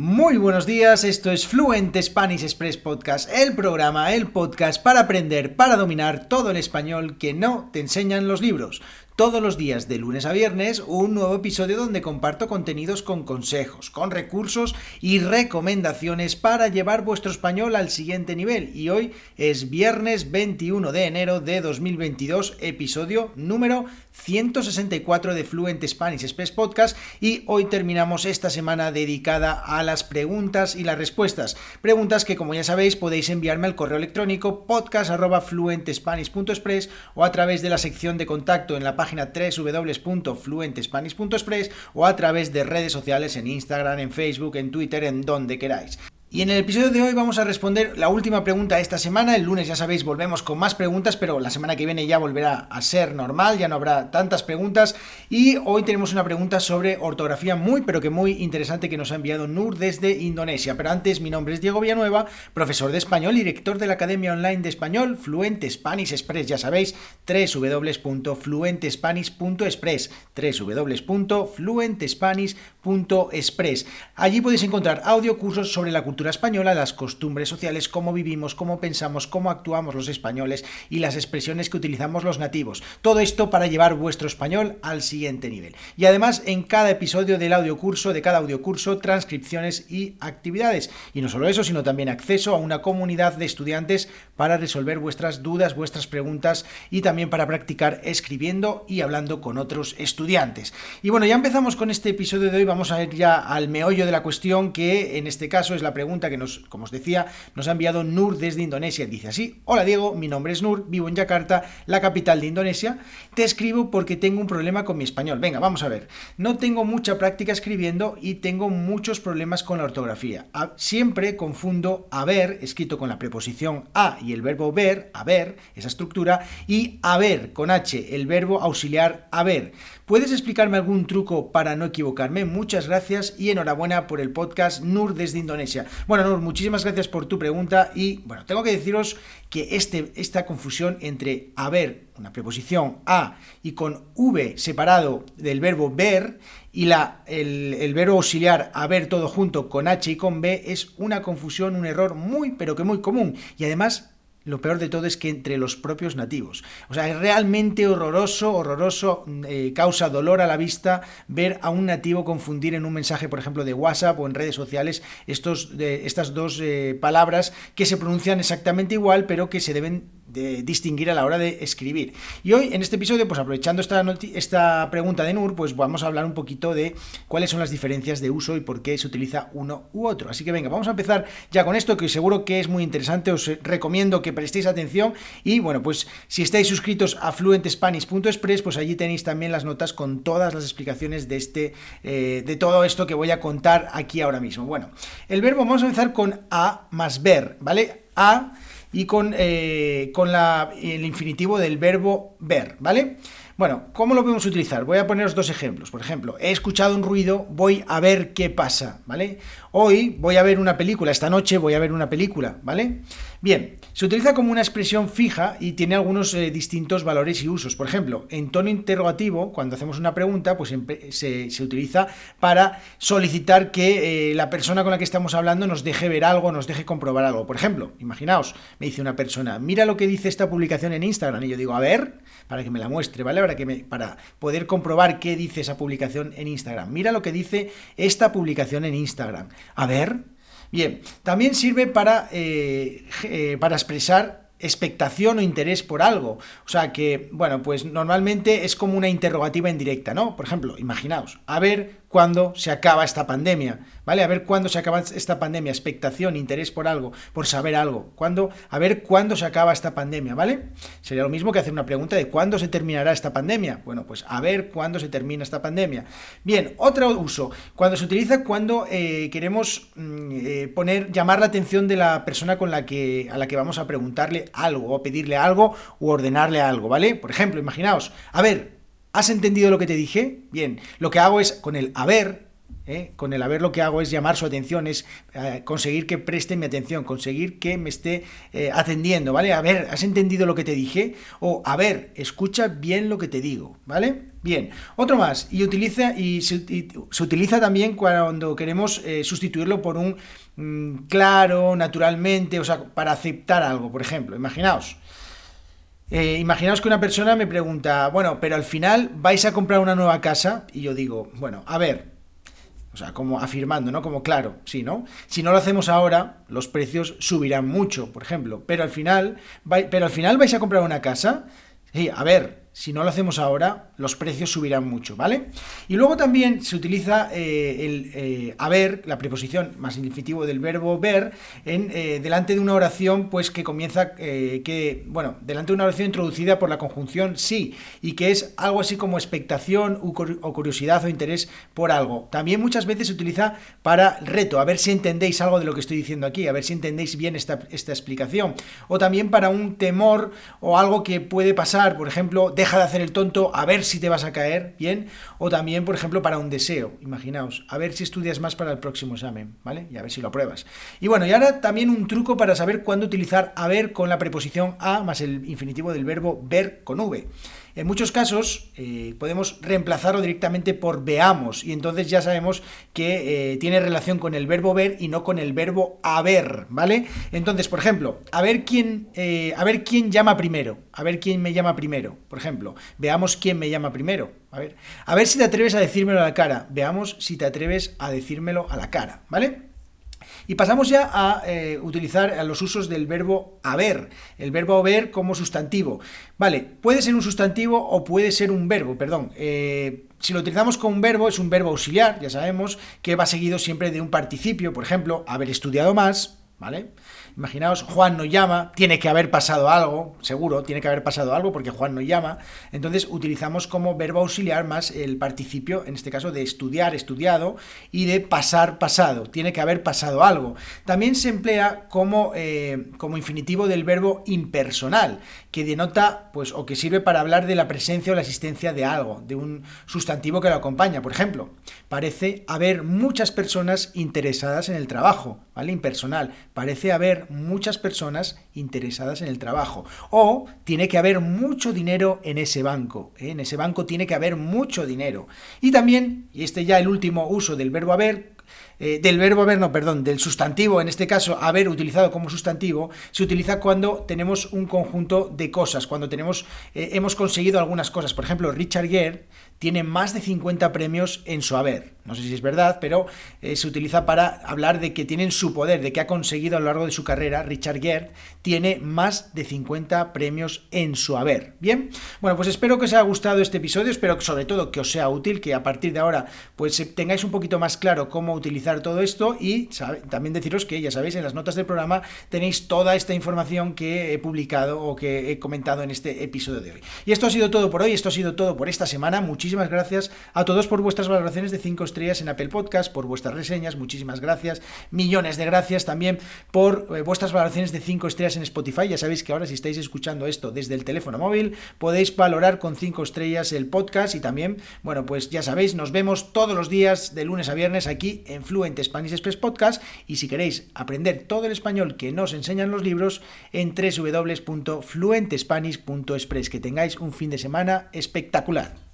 Muy buenos días, esto es Fluent Spanish Express Podcast, el programa, el podcast para aprender, para dominar todo el español que no te enseñan los libros todos los días de lunes a viernes un nuevo episodio donde comparto contenidos con consejos, con recursos y recomendaciones para llevar vuestro español al siguiente nivel. Y hoy es viernes 21 de enero de 2022, episodio número 164 de Fluent Spanish Express Podcast y hoy terminamos esta semana dedicada a las preguntas y las respuestas. Preguntas que como ya sabéis podéis enviarme al correo electrónico podcast.fluentespanish.express o a través de la sección de contacto en la página página www.fluentespanish.express o a través de redes sociales en Instagram, en Facebook, en Twitter, en donde queráis. Y en el episodio de hoy vamos a responder la última pregunta esta semana. El lunes, ya sabéis, volvemos con más preguntas, pero la semana que viene ya volverá a ser normal, ya no habrá tantas preguntas. Y hoy tenemos una pregunta sobre ortografía muy, pero que muy interesante que nos ha enviado Nur desde Indonesia. Pero antes, mi nombre es Diego Villanueva, profesor de español director de la Academia Online de Español, Fluente Spanish Express. Ya sabéis, www.fluentespanish.express, www.fluentespanish.express. Allí podéis encontrar audio cursos sobre la cultura española, las costumbres sociales, cómo vivimos, cómo pensamos, cómo actuamos los españoles y las expresiones que utilizamos los nativos. Todo esto para llevar vuestro español al siguiente nivel. Y además, en cada episodio del audiocurso, de cada audiocurso, transcripciones y actividades. Y no solo eso, sino también acceso a una comunidad de estudiantes para resolver vuestras dudas, vuestras preguntas y también para practicar escribiendo y hablando con otros estudiantes. Y bueno, ya empezamos con este episodio de hoy, vamos a ir ya al meollo de la cuestión que en este caso es la pregunta pregunta que nos, como os decía, nos ha enviado Nur desde Indonesia. Dice así, hola Diego, mi nombre es Nur, vivo en Yakarta, la capital de Indonesia. Te escribo porque tengo un problema con mi español. Venga, vamos a ver. No tengo mucha práctica escribiendo y tengo muchos problemas con la ortografía. Siempre confundo haber, escrito con la preposición a y el verbo ver, haber, esa estructura, y haber con h, el verbo auxiliar haber. ¿Puedes explicarme algún truco para no equivocarme? Muchas gracias y enhorabuena por el podcast Nur desde Indonesia. Bueno, Nur, muchísimas gracias por tu pregunta y bueno, tengo que deciros que este, esta confusión entre haber, una preposición a, y con v separado del verbo ver y la, el, el verbo auxiliar haber todo junto con h y con b es una confusión, un error muy, pero que muy común y además lo peor de todo es que entre los propios nativos. O sea, es realmente horroroso, horroroso, eh, causa dolor a la vista ver a un nativo confundir en un mensaje, por ejemplo, de WhatsApp o en redes sociales estos, estas dos eh, palabras que se pronuncian exactamente igual, pero que se deben de distinguir a la hora de escribir. Y hoy en este episodio, pues aprovechando esta, esta pregunta de Nur, pues vamos a hablar un poquito de cuáles son las diferencias de uso y por qué se utiliza uno u otro. Así que venga, vamos a empezar ya con esto, que seguro que es muy interesante, os recomiendo que prestéis atención y bueno, pues si estáis suscritos a fluentespanish.express, pues allí tenéis también las notas con todas las explicaciones de, este, eh, de todo esto que voy a contar aquí ahora mismo. Bueno, el verbo vamos a empezar con a más ver, ¿vale? A y con, eh, con la, el infinitivo del verbo ver, ¿vale? Bueno, ¿cómo lo podemos utilizar? Voy a poneros dos ejemplos. Por ejemplo, he escuchado un ruido, voy a ver qué pasa, ¿vale? Hoy voy a ver una película, esta noche voy a ver una película, ¿vale? Bien, se utiliza como una expresión fija y tiene algunos eh, distintos valores y usos. Por ejemplo, en tono interrogativo, cuando hacemos una pregunta, pues se, utiliza para solicitar que eh, la persona con la que estamos hablando nos deje ver algo, nos deje comprobar algo. Por ejemplo, imaginaos, me dice una persona, mira lo que dice esta publicación en Instagram, y yo digo, a ver, para que me la muestre, ¿vale? Para, que me, para poder comprobar qué dice esa publicación en Instagram. Mira lo que dice esta publicación en Instagram. A ver, Bien, también sirve para, eh, eh, para expresar expectación o interés por algo. O sea que, bueno, pues normalmente es como una interrogativa indirecta, ¿no? Por ejemplo, imaginaos, a ver cuándo se acaba esta pandemia, ¿vale? A ver cuándo se acaba esta pandemia, expectación, interés por algo, por saber algo, ¿cuándo? A ver cuándo se acaba esta pandemia, ¿vale? Sería lo mismo que hacer una pregunta de cuándo se terminará esta pandemia. Bueno, pues a ver cuándo se termina esta pandemia. Bien, otro uso, cuando se utiliza cuando eh, queremos mm, eh, poner, llamar la atención de la persona con la que, a la que vamos a preguntarle algo, o pedirle algo, o ordenarle algo, ¿vale? Por ejemplo, imaginaos, a ver, ¿Has entendido lo que te dije? Bien, lo que hago es con el haber ¿eh? Con el haber lo que hago es llamar su atención, es eh, conseguir que preste mi atención, conseguir que me esté eh, atendiendo, ¿vale? A ver, ¿has entendido lo que te dije? O, a ver, escucha bien lo que te digo, ¿vale? Bien, otro más, y, utiliza, y se, utiliza también cuando queremos sustituirlo por un mm, claro, naturalmente, o sea, para aceptar algo, por ejemplo, imaginaos. Imaginaos que una persona me pregunta, bueno, pero al final vais a comprar una nueva casa y yo digo, bueno, a ver, o sea, como afirmando, ¿no? Como claro, sí, ¿no? Si no lo hacemos ahora, los precios subirán mucho, por ejemplo. Pero al final, pero al final vais a comprar una casa. Sí, a ver, si no lo hacemos ahora, los precios subirán mucho, ¿vale? Y luego también se utiliza eh, el eh, haber, la preposición más infinitivo del verbo ver, en, eh, delante de una oración, pues que comienza, que, bueno, delante de una oración introducida por la conjunción sí, y que es algo así como expectación o curiosidad o interés por algo. También muchas veces se utiliza para reto, a ver si entendéis algo de lo que estoy diciendo aquí, a ver si entendéis bien esta, esta explicación. O también para un temor o algo que puede pasar, por ejemplo, deja de hacer el tonto a ver si te vas a caer bien, o también, por ejemplo, para un deseo, imaginaos, a ver si estudias más para el próximo examen, ¿vale? Y a ver si lo pruebas. Y bueno, y ahora también un truco para saber cuándo utilizar haber con la preposición a más el infinitivo del verbo ver con v. En muchos casos eh, podemos reemplazarlo directamente por veamos y entonces ya sabemos que eh, tiene relación con el verbo ver y no con el verbo haber, ¿vale? Entonces, por ejemplo, a ver quién, eh, a ver quién llama primero, a ver quién me llama primero, por ejemplo, veamos quién me llama primero, a ver, a ver si te atreves a decírmelo a la cara, veamos si te atreves a decírmelo a la cara, ¿vale? Y pasamos ya a eh, utilizar a los usos del verbo haber, el verbo haber como sustantivo. Vale, puede ser un sustantivo o puede ser un verbo, perdón. Eh, si lo utilizamos como un verbo, es un verbo auxiliar, ya sabemos, que va seguido siempre de un participio, por ejemplo, haber estudiado más, ¿vale? Imaginaos, Juan no llama, tiene que haber pasado algo, seguro, tiene que haber pasado algo porque Juan no llama. Entonces utilizamos como verbo auxiliar más el participio, en este caso de estudiar, estudiado, y de pasar, pasado. Tiene que haber pasado algo. También se emplea como, eh, como infinitivo del verbo impersonal, que denota, pues, o que sirve para hablar de la presencia o la existencia de algo, de un sustantivo que lo acompaña. Por ejemplo, parece haber muchas personas interesadas en el trabajo, Impersonal. Parece haber muchas personas interesadas en el trabajo. O tiene que haber mucho dinero en ese banco. ¿eh? En ese banco tiene que haber mucho dinero. Y también, y este ya el último uso del verbo haber, eh, del verbo haber, no, perdón, del sustantivo, en este caso haber utilizado como sustantivo, se utiliza cuando tenemos un conjunto de cosas, cuando tenemos, eh, hemos conseguido algunas cosas. Por ejemplo, Richard Gere tiene más de 50 premios en su haber. No sé si es verdad, pero eh, se utiliza para hablar de que tienen su poder, de que ha conseguido a lo largo de su carrera, Richard Gere tiene más de 50 premios en su haber. Bien, bueno, pues espero que os haya gustado este episodio, espero que sobre todo que os sea útil, que a partir de ahora pues tengáis un poquito más claro cómo utilizar todo esto y también deciros que ya sabéis, en las notas del programa tenéis toda esta información que he publicado o que he comentado en este episodio de hoy. Y esto ha sido todo por hoy, esto ha sido todo por esta semana. Muchísimas gracias a todos por vuestras valoraciones de 5 estrellas en Apple Podcast, por vuestras reseñas, muchísimas gracias. Millones de gracias también por eh, vuestras valoraciones de 5 estrellas en Spotify. Ya sabéis que ahora si estáis escuchando esto desde el teléfono móvil, podéis valorar con 5 estrellas el podcast y también, bueno, pues ya sabéis, nos vemos todos los días de lunes a viernes aquí en Fluent Spanish Express Podcast y si queréis aprender todo el español que nos enseñan los libros en www.fluentespanish.express. Que tengáis un fin de semana espectacular.